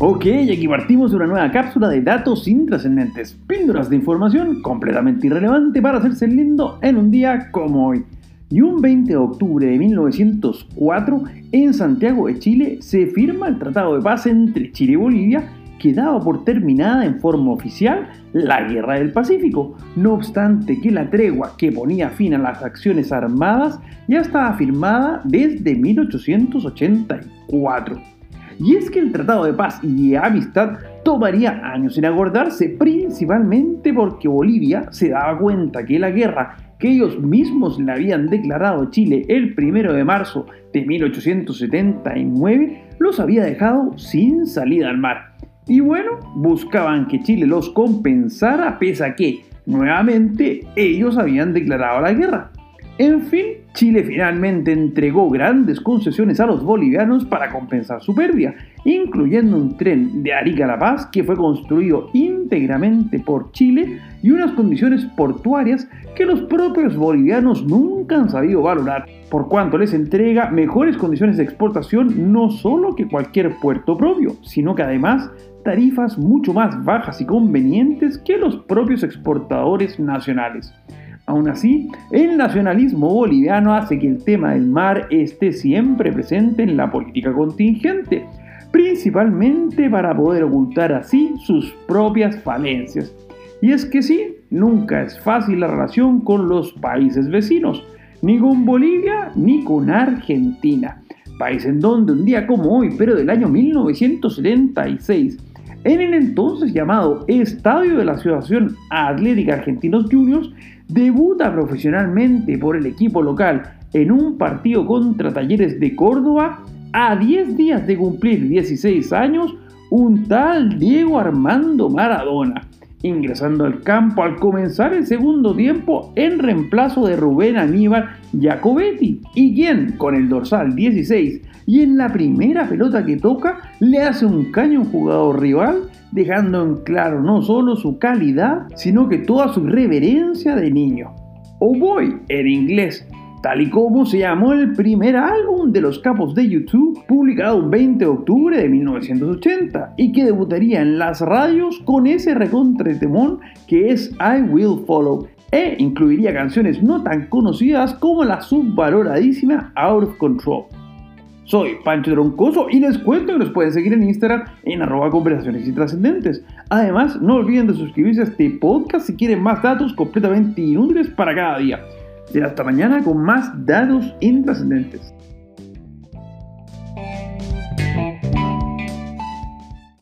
Ok, aquí partimos de una nueva cápsula de datos intrascendentes, píldoras de información completamente irrelevante para hacerse lindo en un día como hoy. Y un 20 de octubre de 1904, en Santiago de Chile, se firma el Tratado de Paz entre Chile y Bolivia, que daba por terminada en forma oficial la Guerra del Pacífico, no obstante que la tregua que ponía fin a las acciones armadas ya estaba firmada desde 1884. Y es que el Tratado de Paz y Amistad tomaría años en acordarse, principalmente porque Bolivia se daba cuenta que la guerra que ellos mismos le habían declarado a Chile el 1 de marzo de 1879 los había dejado sin salida al mar. Y bueno, buscaban que Chile los compensara pese a que, nuevamente, ellos habían declarado la guerra. En fin, Chile finalmente entregó grandes concesiones a los bolivianos para compensar su pérdida, incluyendo un tren de Arica a La Paz que fue construido íntegramente por Chile y unas condiciones portuarias que los propios bolivianos nunca han sabido valorar, por cuanto les entrega mejores condiciones de exportación no solo que cualquier puerto propio, sino que además tarifas mucho más bajas y convenientes que los propios exportadores nacionales. Aún así, el nacionalismo boliviano hace que el tema del mar esté siempre presente en la política contingente, principalmente para poder ocultar así sus propias falencias. Y es que sí, nunca es fácil la relación con los países vecinos, ni con Bolivia ni con Argentina, país en donde un día como hoy, pero del año 1976, en el entonces llamado Estadio de la Asociación Atlética Argentinos Juniors, debuta profesionalmente por el equipo local en un partido contra Talleres de Córdoba a 10 días de cumplir 16 años un tal Diego Armando Maradona, ingresando al campo al comenzar el segundo tiempo en reemplazo de Rubén Aníbal Jacobetti, y quien con el dorsal 16 y en la primera pelota que toca le hace un caño a un jugador rival dejando en claro no solo su calidad, sino que toda su reverencia de niño. Oh Boy, en inglés, tal y como se llamó el primer álbum de los capos de YouTube, publicado el 20 de octubre de 1980, y que debutaría en las radios con ese recontretemón que es I Will Follow, e incluiría canciones no tan conocidas como la subvaloradísima Out of Control. Soy Pancho Troncoso y les cuento que nos pueden seguir en Instagram en arroba conversaciones intrascendentes. Además, no olviden de suscribirse a este podcast si quieren más datos completamente inútiles para cada día. Será hasta mañana con más datos intrascendentes.